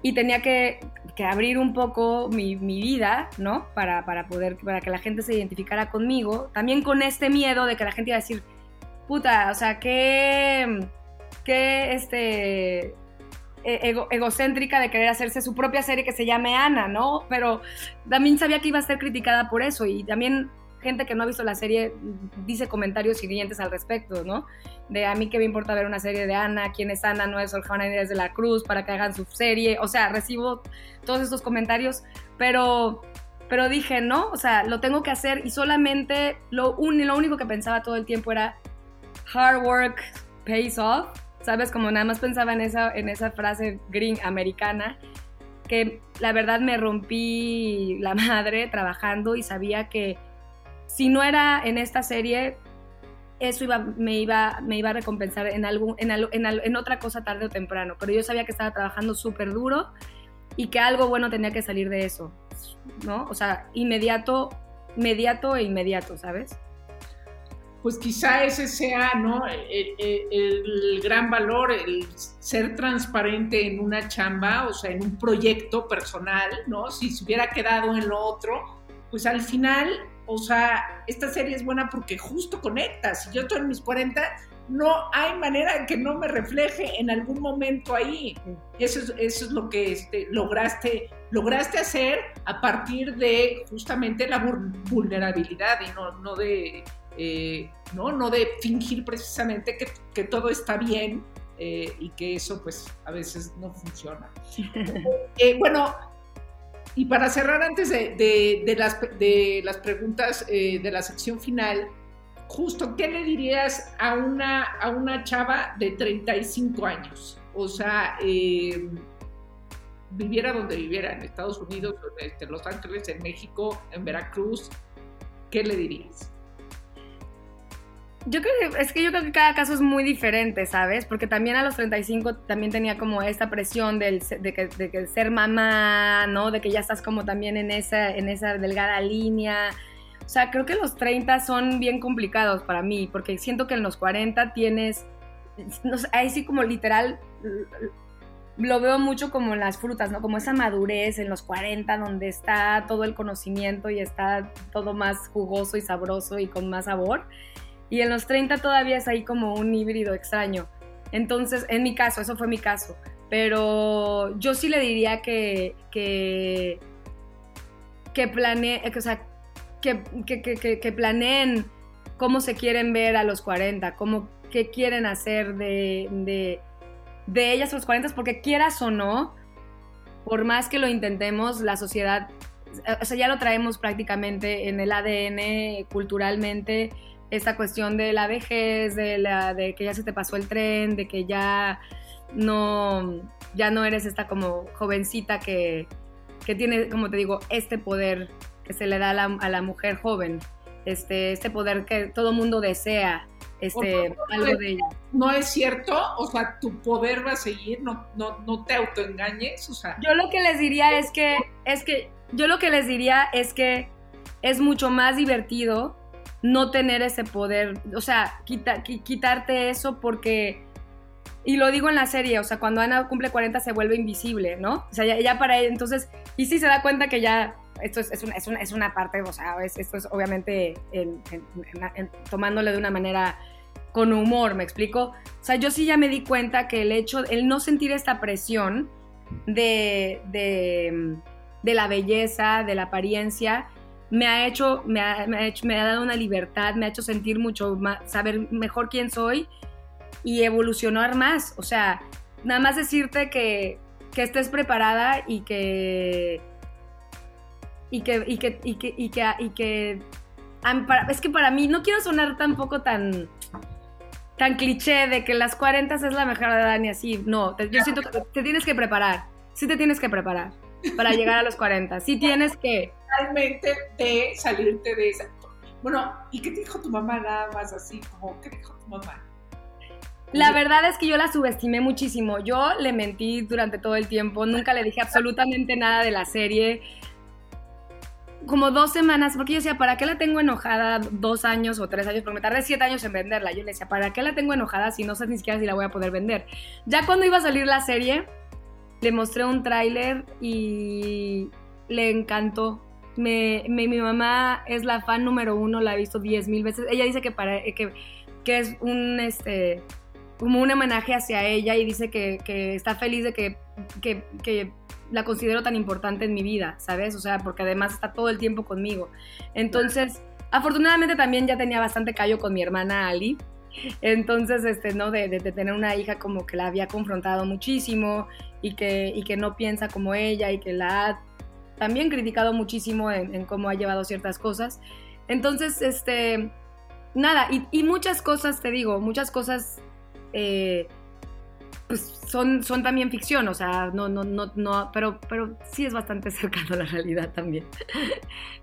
Speaker 3: y tenía que, abrir un poco mi, vida, ¿no? Para, poder, para que la gente se identificara conmigo. También con este miedo de que la gente iba a decir, puta, o sea, qué, qué este, e, egocéntrica de querer hacerse su propia serie que se llame Ana, ¿no? Pero también sabía que iba a ser criticada por eso y también gente que no ha visto la serie dice comentarios siguientes al respecto, ¿no? De a mí que me importa ver una serie de Ana, quién es Ana, no es Orjana Inés de la Cruz, para que hagan su serie. O sea, recibo todos estos comentarios, pero, pero dije, no, o sea, lo tengo que hacer y solamente lo, lo único que pensaba todo el tiempo era hard work pays off. ¿Sabes? Como nada más pensaba en esa, en esa frase green americana que la verdad me rompí la madre trabajando y sabía que si no era en esta serie, eso iba, me, iba, me iba a recompensar en, algún, en, en, otra cosa tarde o temprano. Pero yo sabía que estaba trabajando súper duro y que algo bueno tenía que salir de eso, ¿no? O sea, inmediato, inmediato e inmediato, ¿sabes?
Speaker 1: Pues quizá ese sea, ¿no? El, el, gran valor, el ser transparente en una chamba, o sea, en un proyecto personal, ¿no? Si se hubiera quedado en lo otro, pues al final o sea, esta serie es buena porque justo conecta. Si yo estoy en mis 40, no hay manera que no me refleje en algún momento ahí. Eso es, eso es lo que este, lograste, lograste hacer a partir de justamente la vulnerabilidad y no, no de... Eh, ¿no? no de fingir precisamente que, que todo está bien eh, y que eso pues a veces no funciona. Eh, bueno, y para cerrar antes de, las, de las, preguntas eh, de la sección final, justo, ¿qué le dirías a una, a una chava de 35 años? O sea, viviera donde viviera, en Estados Unidos, en Los Ángeles, en México, en Veracruz, ¿qué le dirías?
Speaker 3: Yo creo que es que yo creo que cada caso es muy diferente, ¿sabes? Porque también a los 35 también tenía como esta presión del, de, que, de que ser mamá, ¿no? De que ya estás como también en esa, en esa delgada línea. O sea, creo que los 30 son bien complicados para mí, porque siento que en los 40 tienes, no sé, ahí sí como literal, lo veo mucho como en las frutas, ¿no? Como esa madurez en los 40, donde está todo el conocimiento y está todo más jugoso y sabroso y con más sabor. Y en los 30 todavía es ahí como un híbrido extraño. Entonces, en mi caso, eso fue mi caso. Pero yo sí le diría que, que, que que, planeen cómo se quieren ver a los 40, cómo, qué quieren hacer de, de, de ellas a los 40, porque quieras o no, por más que lo intentemos, la sociedad, o sea, ya lo traemos prácticamente en el ADN culturalmente esta cuestión de la vejez, de, la, de que ya se te pasó el tren, de que ya no, ya no eres esta como jovencita que, que tiene, como te digo, este poder que se le da a la, a la mujer joven, este, este poder que todo mundo desea, este, algo de ella.
Speaker 1: No es cierto, o sea, tu poder va a seguir, no, no, no te autoengañes, o sea.
Speaker 3: Yo lo que les diría es que, es que, yo lo que les diría es que es mucho más divertido no tener ese poder, o sea, quitarte eso porque, y lo digo en la serie, o sea, cuando Ana cumple 40 se vuelve invisible, ¿no? O sea, ya, para ella, entonces, y sí se da cuenta que ya, esto es, es, una, es, una, parte, o sea, esto es obviamente tomándole de una manera con humor, ¿me explico? O sea, yo sí ya me di cuenta que el hecho, el no sentir esta presión de, de, de la belleza, de la apariencia, me ha hecho, me ha, hecho, me ha dado una libertad, me ha hecho sentir mucho más, saber mejor quién soy y evolucionar más. O sea, nada más decirte que, que estés preparada y que y que y que y que y que, y que es que para mí no quiero sonar tampoco tan tan cliché de que las 40 es la mejor edad ni así. No, yo siento que te tienes que preparar. Sí te tienes que preparar para llegar a los 40. Sí tienes que
Speaker 1: realmente de salirte de esa. Bueno, ¿y qué te dijo tu mamá nada más así? Como, ¿qué dijo tu mamá?
Speaker 3: La verdad es que yo la subestimé muchísimo. Yo le mentí durante todo el tiempo, nunca le dije absolutamente nada de la serie. Como dos semanas, porque yo decía, ¿para qué la tengo enojada dos años o tres años? Porque me tardé siete años en venderla. Yo le decía, ¿para qué la tengo enojada si no sé ni siquiera si la voy a poder vender? Ya cuando iba a salir la serie, le mostré un tráiler y le encantó me, mi mamá es la fan número uno, la ha visto diez mil veces. Ella dice que, para, que, que es un, este, como un homenaje hacia ella y dice que, que está feliz de que, que, que, la considero tan importante en mi vida, ¿sabes? O sea, porque además está todo el tiempo conmigo. Entonces, afortunadamente también ya tenía bastante callo con mi hermana Ali. Entonces, este, ¿no? De, de, tener una hija como que la había confrontado muchísimo y que, y que no piensa como ella y que la ha también criticado muchísimo en, cómo ha llevado ciertas cosas. Entonces, este, nada, y, muchas cosas, te digo, muchas cosas, eh, pues son, son también ficción, o sea, no, no, no, no, pero, pero sí es bastante cercano a la realidad también.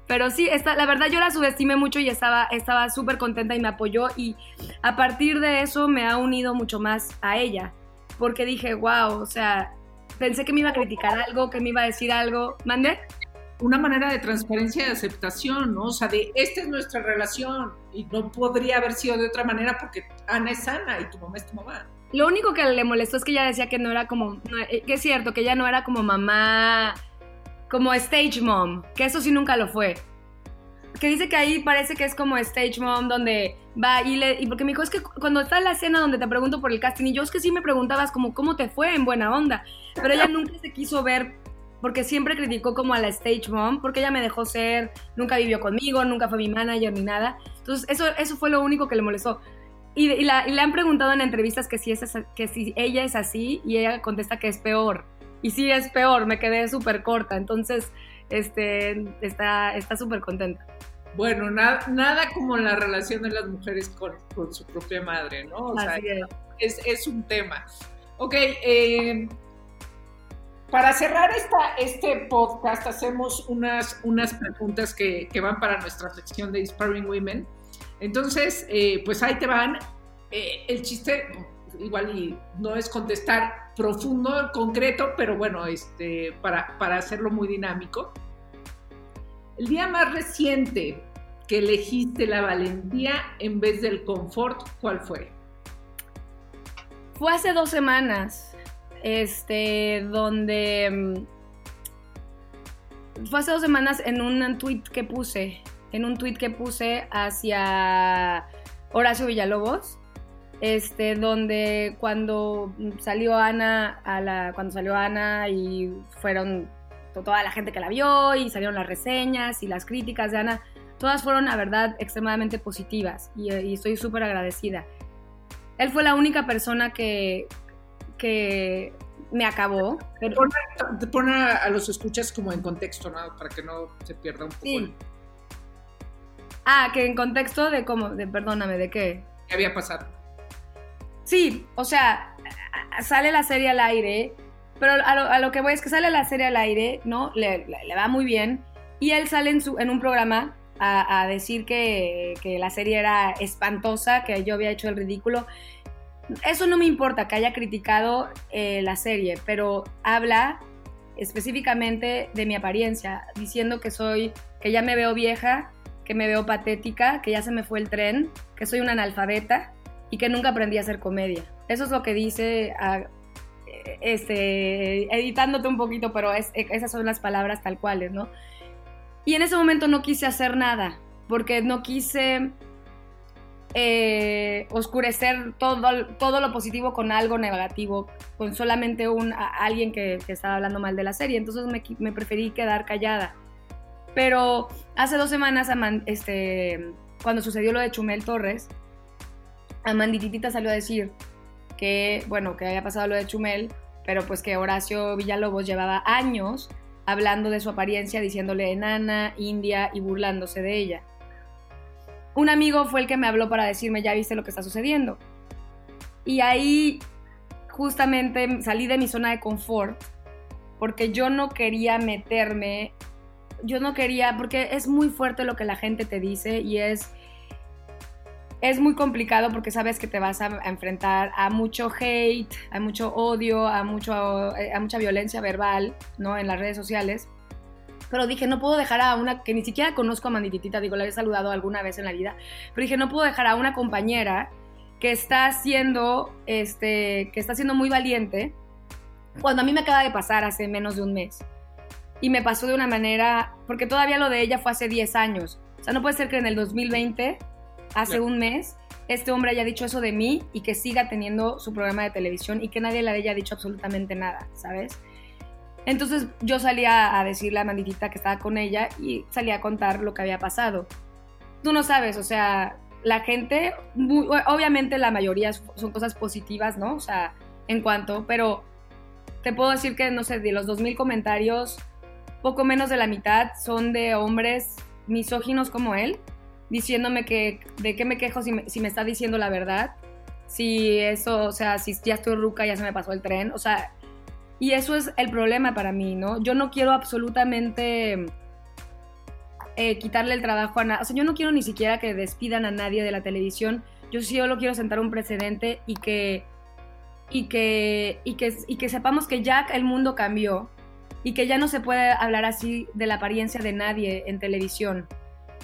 Speaker 3: pero sí, esta, la verdad yo la subestimé mucho y estaba estaba súper contenta y me apoyó y a partir de eso me ha unido mucho más a ella, porque dije, wow, o sea, pensé que me iba a criticar algo, que me iba a decir algo. ¿Mande?
Speaker 1: Una manera de transparencia y aceptación, ¿no? O sea, de esta es nuestra relación y no podría haber sido de otra manera porque Ana es Ana y tu mamá es tu mamá.
Speaker 3: Lo único que le molestó es que ella decía que no era como, eh, que es cierto, que ella no era como mamá, como stage mom, que eso sí nunca lo fue. Que dice que ahí parece que es como stage mom, donde va y le. Y porque me dijo, es que cuando está en la escena donde te pregunto por el casting, y yo es que sí me preguntabas como cómo te fue en buena onda. Pero ella nunca se quiso ver, porque siempre criticó como a la stage mom, porque ella me dejó ser, nunca vivió conmigo, nunca fue mi manager ni nada. Entonces, eso, eso fue lo único que le molestó. Y, la- y le han preguntado en entrevistas que si, es que si ella es así, y ella contesta que es peor. Y sí es peor, me quedé súper corta. Entonces, este, está está súper contenta.
Speaker 1: Bueno, nada, nada como la relación de las mujeres con, con su propia madre, ¿no? O sea,
Speaker 3: Así es.
Speaker 1: es, es un tema. Ok, eh, para cerrar esta, este podcast hacemos unas, unas preguntas que, que van para nuestra sección de Inspiring Women. Entonces, eh, pues ahí te van. Eh, el chiste, igual y no es contestar profundo, concreto, pero bueno, este, para, para hacerlo muy dinámico. El día más reciente que elegiste la valentía en vez del confort, ¿cuál fue?
Speaker 3: Fue hace dos semanas, este, donde... mm, Fue hace dos semanas en un tweet que puse, en un tweet que puse hacia Horacio Villalobos, este, donde cuando salió Ana, a la, cuando salió Ana y fueron to- toda la gente que la vio y salieron las reseñas y las críticas de Ana, todas fueron, la verdad, extremadamente positivas y, y estoy súper agradecida. Él fue la única persona que, que me acabó. Pero,
Speaker 1: te pone a, a los escuchas como en contexto, ¿no? Para que no se pierda un poco
Speaker 3: Sí.
Speaker 1: el-
Speaker 3: ah, que en contexto de cómo, de, perdóname, ¿de qué?
Speaker 1: que había pasado.
Speaker 3: Sí, o sea, sale la serie al aire, pero a lo, que voy es que sale la serie al aire, ¿no? Le, va muy bien. Y él sale en, su, en un programa a, a decir que, que la serie era espantosa, que yo había hecho el ridículo. Eso no me importa que haya criticado eh, la serie, pero habla específicamente de mi apariencia, diciendo que soy, que ya me veo vieja, que me veo patética, que ya se me fue el tren, que soy una analfabeta y que nunca aprendí a hacer comedia. Eso es lo que dice, eh, este, editándote un poquito, pero es- eh, esas son las palabras tal cuales, ¿no? Y en ese momento no quise hacer nada, porque no quise eh, oscurecer todo, todo lo positivo con algo negativo, con solamente un, a- alguien que, estaba hablando mal de la serie. Entonces me, me preferí quedar callada. Pero hace dos semanas, este, cuando sucedió lo de Chumel Torres, Amandititita salió a decir que, bueno, que había pasado lo de Chumel, pero pues que Horacio Villalobos llevaba años hablando de su apariencia, diciéndole enana, india y burlándose de ella. Un amigo fue el que me habló para decirme, ya viste lo que está sucediendo. Y ahí justamente salí de mi zona de confort porque yo no quería meterme, yo no quería, porque es muy fuerte lo que la gente te dice y es es muy complicado porque sabes que te vas a, enfrentar a mucho hate, a mucho odio, a, mucho, eh, a mucha violencia verbal, ¿no? En las redes sociales. Pero dije, no puedo dejar a una que ni siquiera conozco a Mandititita, digo, la he saludado alguna vez en la vida, pero dije, no puedo dejar a una compañera que está siendo, este, que está siendo muy valiente, cuando a mí me acaba de pasar hace menos de un mes. Y me pasó de una manera, porque todavía lo de ella fue hace 10 años. O sea, no puede ser que en el 2020 hace
Speaker 1: Claro.
Speaker 3: un mes este hombre haya dicho eso de mí y que siga teniendo su programa de televisión y que nadie le haya dicho absolutamente nada, ¿sabes? Entonces yo salía a decirle a Manditita que estaba con ella y salía a contar lo que había pasado. Tú no sabes, o sea, la gente, muy- obviamente la mayoría son cosas positivas, ¿no? O sea, en cuanto, pero te puedo decir que, no sé, de los 2.000 comentarios, poco menos de la mitad son de hombres misóginos como él, diciéndome que de qué me quejo si me, está diciendo la verdad, si eso, o sea, si ya estoy ruca, ya se me pasó el tren, o sea, y eso es el problema para mí, ¿no? Yo no quiero absolutamente eh, quitarle el trabajo a nadie, o sea, yo no quiero ni siquiera que despidan a nadie de la televisión, yo sí solo quiero sentar un precedente y que, y que, y que, y que sepamos que ya el mundo cambió y que ya no se puede hablar así de la apariencia de nadie en televisión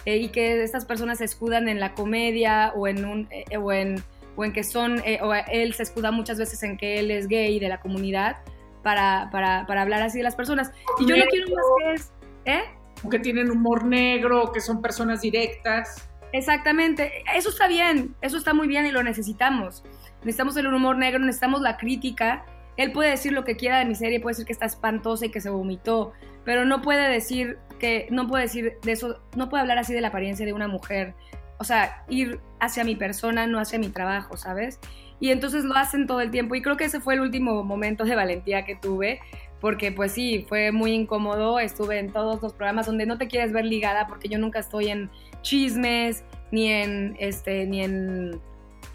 Speaker 3: eh, y que estas personas se escudan en la comedia o en un eh, o en o en que son eh, o él se escuda muchas veces en que él es gay de la comunidad para, para, para hablar así de las personas y yo no quiero más que es ¿eh?
Speaker 1: que tienen humor negro, que son personas directas.
Speaker 3: Exactamente, eso está bien, eso está muy bien y lo necesitamos. Necesitamos el humor negro, necesitamos la crítica. Él puede decir lo que quiera de mi serie, puede decir que está espantosa y que se vomitó, pero no puede decir que, no puede decir de eso, no puede hablar así de la apariencia de una mujer. O sea, ir hacia mi persona, no hacia mi trabajo, ¿sabes? Y entonces lo hacen todo el tiempo y creo que ese fue el último momento de valentía que tuve, porque pues sí, fue muy incómodo, estuve en todos los programas donde no te quieres ver ligada porque yo nunca estoy en chismes, ni en, este, ni en,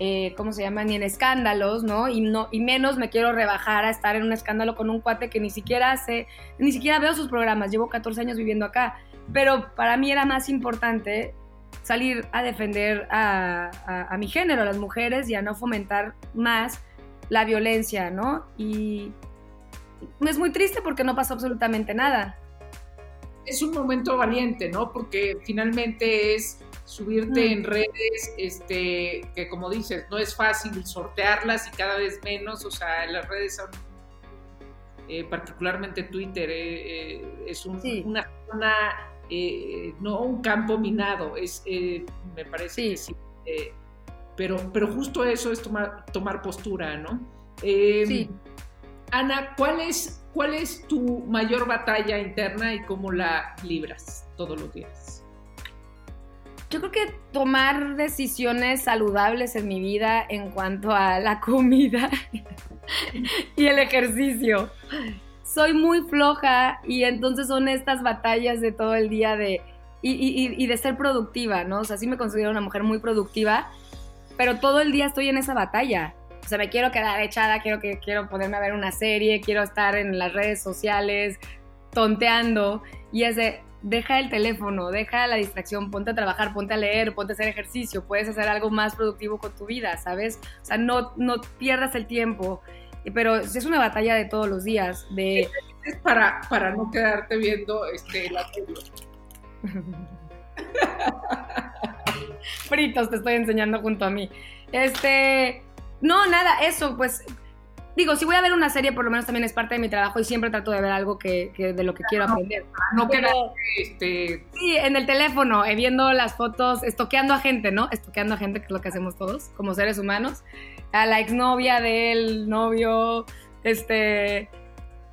Speaker 3: eh, ¿cómo se llama? Ni en escándalos, ¿no? Y, no, y menos me quiero rebajar a estar en un escándalo con un cuate que ni siquiera hace, ni siquiera veo sus programas, llevo 14 años viviendo acá, pero para mí era más importante salir a defender a, mi género, a las mujeres, y a no fomentar más la violencia, ¿no? Y es muy triste porque no pasó absolutamente nada.
Speaker 1: Es un momento valiente, ¿no? Porque finalmente es subirte mm. en redes, este, que como dices, no es fácil sortearlas y cada vez menos, o sea, las redes son, eh, particularmente Twitter, eh, eh, es una zona, no un campo minado, es, me parece sí. pero, pero justo eso es tomar, tomar postura, ¿no? sí. Ana, ¿cuál es, ¿cuál es tu mayor batalla interna y cómo la libras todos los días?
Speaker 3: Yo creo que tomar decisiones saludables en mi vida en cuanto a la comida y el ejercicio. Soy muy floja y entonces son estas batallas de todo el día de y, de ser productiva, ¿no? O sea, sí me considero una mujer muy productiva, pero todo el día estoy en esa batalla. O sea, me quiero quedar echada, quiero, que, quiero ponerme a ver una serie, quiero estar en las redes sociales tonteando y es de, deja el teléfono, deja la distracción, ponte a trabajar, ponte a leer, ponte a hacer ejercicio, puedes hacer algo más productivo con tu vida, ¿sabes? O sea, no, no pierdas el tiempo, pero es una batalla de todos los días, de...
Speaker 1: Es para, para no quedarte viendo este, la
Speaker 3: Fritos te estoy enseñando junto a mí. Este, no, nada, eso, pues digo, si voy a ver una serie, por lo menos también es parte de mi trabajo y siempre trato de ver algo que, de lo que quiero aprender.
Speaker 1: No, pero, este...
Speaker 3: Sí, en el teléfono, eh, viendo las fotos, estoqueando a gente, ¿no? Estoqueando a gente, que es lo que hacemos todos, como seres humanos. A la exnovia del novio, este...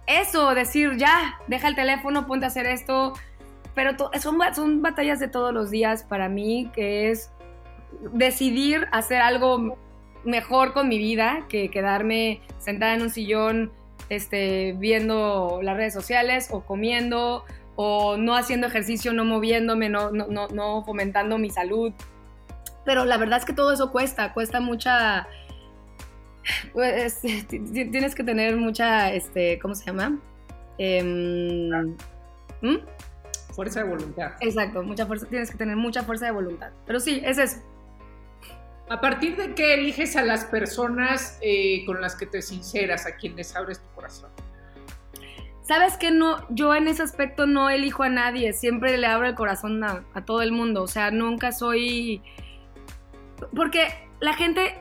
Speaker 3: Eso, decir, ya, deja el teléfono, ponte a hacer esto. Pero son, son batallas de todos los días para mí, que es decidir hacer algo mejor con mi vida que quedarme sentada en un sillón este, viendo las redes sociales o comiendo o no haciendo ejercicio, no moviéndome, no, no, no, fomentando mi salud. Pero la verdad es que todo eso cuesta, cuesta mucha... Pues, tienes que tener mucha, este, ¿cómo se llama? Em,
Speaker 1: ¿Mm? Fuerza de voluntad.
Speaker 3: Exacto, mucha fuerza, tienes que tener mucha fuerza de voluntad. Pero sí, es eso.
Speaker 1: ¿A partir de qué eliges a las personas eh, con las que te sinceras, a quienes abres tu corazón?
Speaker 3: Sabes que no, yo en ese aspecto no elijo a nadie, siempre le abro el corazón a, todo el mundo, o sea, nunca soy... Porque la gente,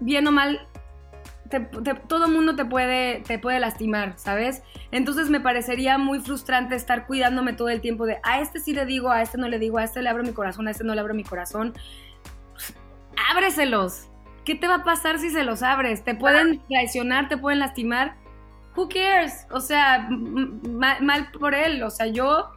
Speaker 3: bien o mal, todo mundo te puede, te puede lastimar, ¿sabes? Entonces me parecería muy frustrante estar cuidándome todo el tiempo de a este sí le digo, a este no le digo, a este le abro mi corazón, a este no le abro mi corazón ábreselos. ¿Qué te va a pasar si se los abres? ¿Te pueden traicionar? ¿Te pueden lastimar? Who cares? O sea, mal, por él. O sea, yo,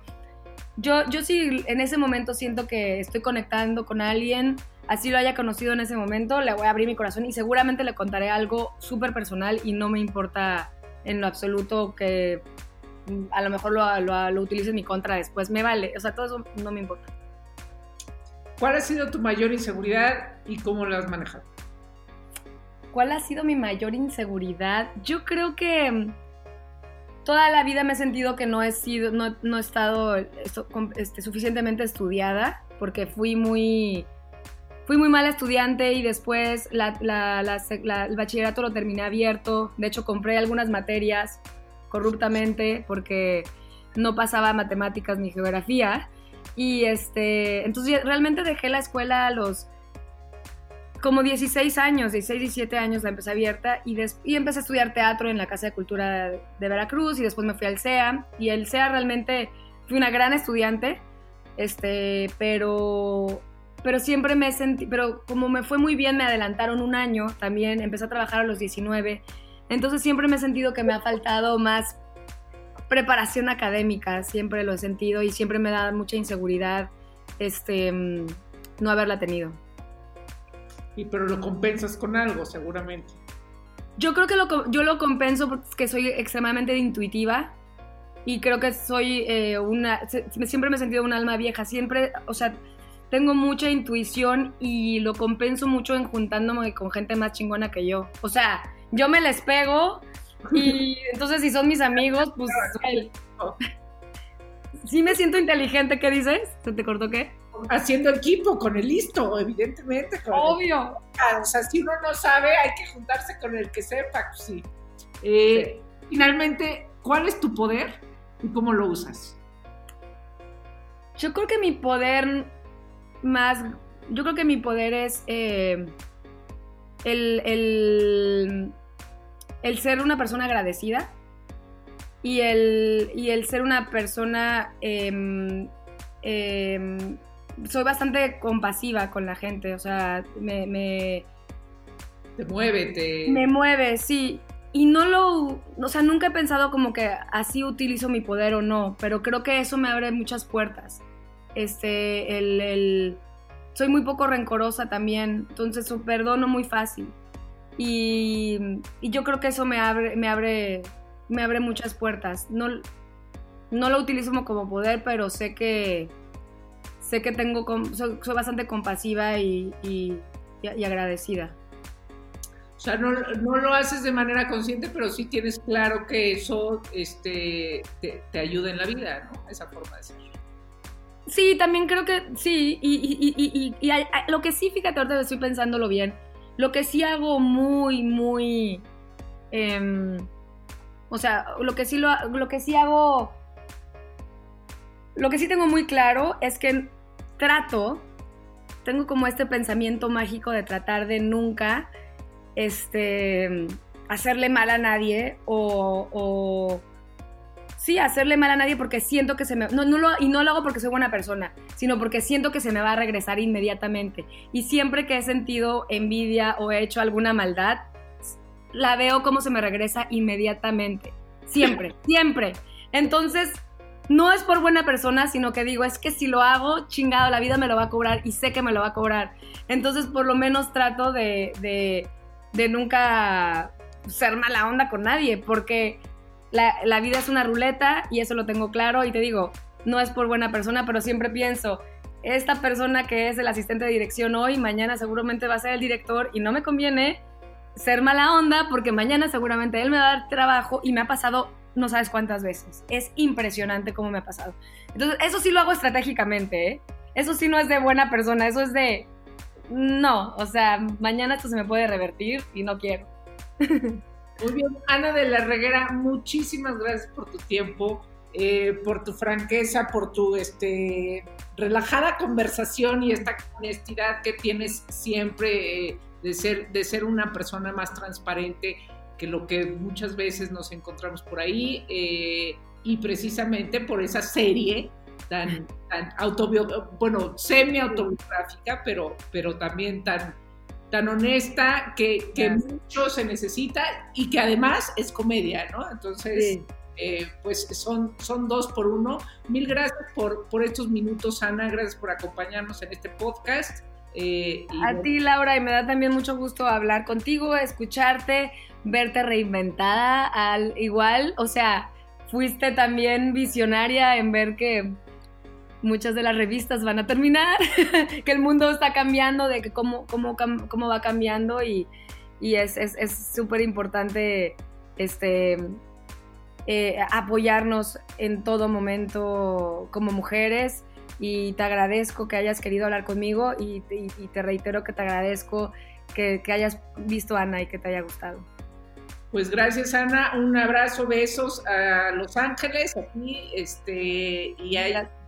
Speaker 3: yo, yo sí en ese momento siento que estoy conectando con alguien, así lo haya conocido en ese momento, le voy a abrir mi corazón y seguramente le contaré algo súper personal y no me importa en lo absoluto que a lo mejor lo, lo, lo utilice en mi contra después. Me vale. O sea, todo eso no me importa.
Speaker 1: ¿Cuál ha sido tu mayor inseguridad y cómo la has manejado?
Speaker 3: ¿Cuál ha sido mi mayor inseguridad? Yo creo que mm, toda la vida me he sentido que no he sido, no, he estado este, suficientemente estudiada, porque fui muy, fui muy mala estudiante y después el bachillerato lo terminé abierto. De hecho, compré algunas materias corruptamente porque no pasaba matemáticas ni geografía. Y este, entonces realmente dejé la escuela a los como 16 años, 16, 17 años la empecé abierta y, y empecé a estudiar teatro en la Casa de Cultura de Veracruz y después me fui al CEA y el CEA realmente fui una gran estudiante, este, pero, pero siempre me sentí, pero como me fue muy bien, me adelantaron un año también, empecé a trabajar a los 19, entonces siempre me he sentido que me ha faltado más preparación académica, siempre lo he sentido y siempre me da mucha inseguridad este, mm, no haberla tenido.
Speaker 1: Y pero lo compensas con algo, seguramente.
Speaker 3: Yo creo que lo, yo lo compenso porque soy extremadamente intuitiva y creo que soy eh, una, siempre me he sentido un alma vieja, siempre, o sea, tengo mucha intuición y lo compenso mucho en juntándome con gente más chingona que yo. O sea, yo me les pego y entonces si son mis amigos, pues... Sí me siento inteligente, ¿qué dices? ¿Se te cortó qué?
Speaker 1: Haciendo equipo con el listo, evidentemente.
Speaker 3: Obvio.
Speaker 1: o sea, si uno no sabe, hay que juntarse con el que sepa, pues sí. Eh, finalmente, ¿cuál es tu poder y cómo lo usas?
Speaker 3: Yo creo que mi poder más, yo creo que mi poder es eh, el, el, el, ser una persona agradecida y el, y el ser una persona... Em, em, soy bastante compasiva con la gente, o sea, me... me
Speaker 1: te mueve, te...
Speaker 3: Me mueve, sí. Y no lo, o sea, nunca he pensado como que así utilizo mi poder o no, pero creo que eso me abre muchas puertas. Este, el, soy muy poco rencorosa también, entonces perdono muy fácil. Y, y, yo creo que eso me abre, me abre, me abre muchas puertas. No, no lo utilizo como, poder, pero sé que sé que tengo, soy, bastante compasiva y, y, agradecida.
Speaker 1: O sea, no, lo haces de manera consciente, pero sí tienes claro que eso este, te, ayuda en la vida, ¿no? Esa forma de ser.
Speaker 3: Sí, también creo que sí. Y, lo que sí, fíjate, ahorita estoy pensándolo bien. Lo que sí hago muy, muy. Em, o sea, lo que sí lo, lo que sí hago. Lo que sí tengo muy claro es que trato. Tengo como este pensamiento mágico de tratar de nunca este, hacerle mal a nadie o, sí, hacerle mal a nadie porque siento que se me... No, no lo, y no lo hago porque soy buena persona, sino porque siento que se me va a regresar inmediatamente. Y siempre que he sentido envidia o he hecho alguna maldad, la veo como se me regresa inmediatamente. Siempre, siempre. Entonces, no es por buena persona, sino que digo, es que si lo hago, chingado, la vida me lo va a cobrar y sé que me lo va a cobrar. Entonces, por lo menos trato de de nunca ser mala onda con nadie, porque la, vida es una ruleta y eso lo tengo claro y te digo, no es por buena persona, pero siempre pienso, esta persona que es el asistente de dirección hoy, mañana seguramente va a ser el director y no me conviene ser mala onda porque mañana seguramente él me va a dar trabajo y me ha pasado no sabes cuántas veces. Es impresionante cómo me ha pasado. Entonces, eso sí lo hago estratégicamente, ¿eh? Eso sí no es de buena persona, eso es de no, o sea, mañana esto se me puede revertir y no quiero.
Speaker 1: Muy bien, Ana de la Reguera, muchísimas gracias por tu tiempo, eh, por tu franqueza, por tu este, relajada conversación y esta honestidad que tienes siempre eh, de, ser, de ser una persona más transparente que lo que muchas veces nos encontramos por ahí eh, y precisamente por esa serie tan, tan bueno, semi-autobiográfica, pero, pero también tan, tan honesta que, que mucho se necesita y que además es comedia, ¿no? Entonces, eh, pues son, son dos por uno. Mil gracias por, por estos minutos, Ana, gracias por acompañarnos en este podcast.
Speaker 3: Eh, a ti, Laura, y me da también mucho gusto hablar contigo, escucharte, verte reinventada al igual, o sea, fuiste también visionaria en ver que muchas de las revistas van a terminar, que el mundo está cambiando, de que cómo, cómo, cómo va cambiando y, y es súper es, importante este, eh, apoyarnos en todo momento como mujeres y te agradezco que hayas querido hablar conmigo y, te reitero que te agradezco que, que, hayas visto a Ana y que te haya gustado.
Speaker 1: Pues gracias Ana, un abrazo, besos a Los Ángeles, aquí, este, y a,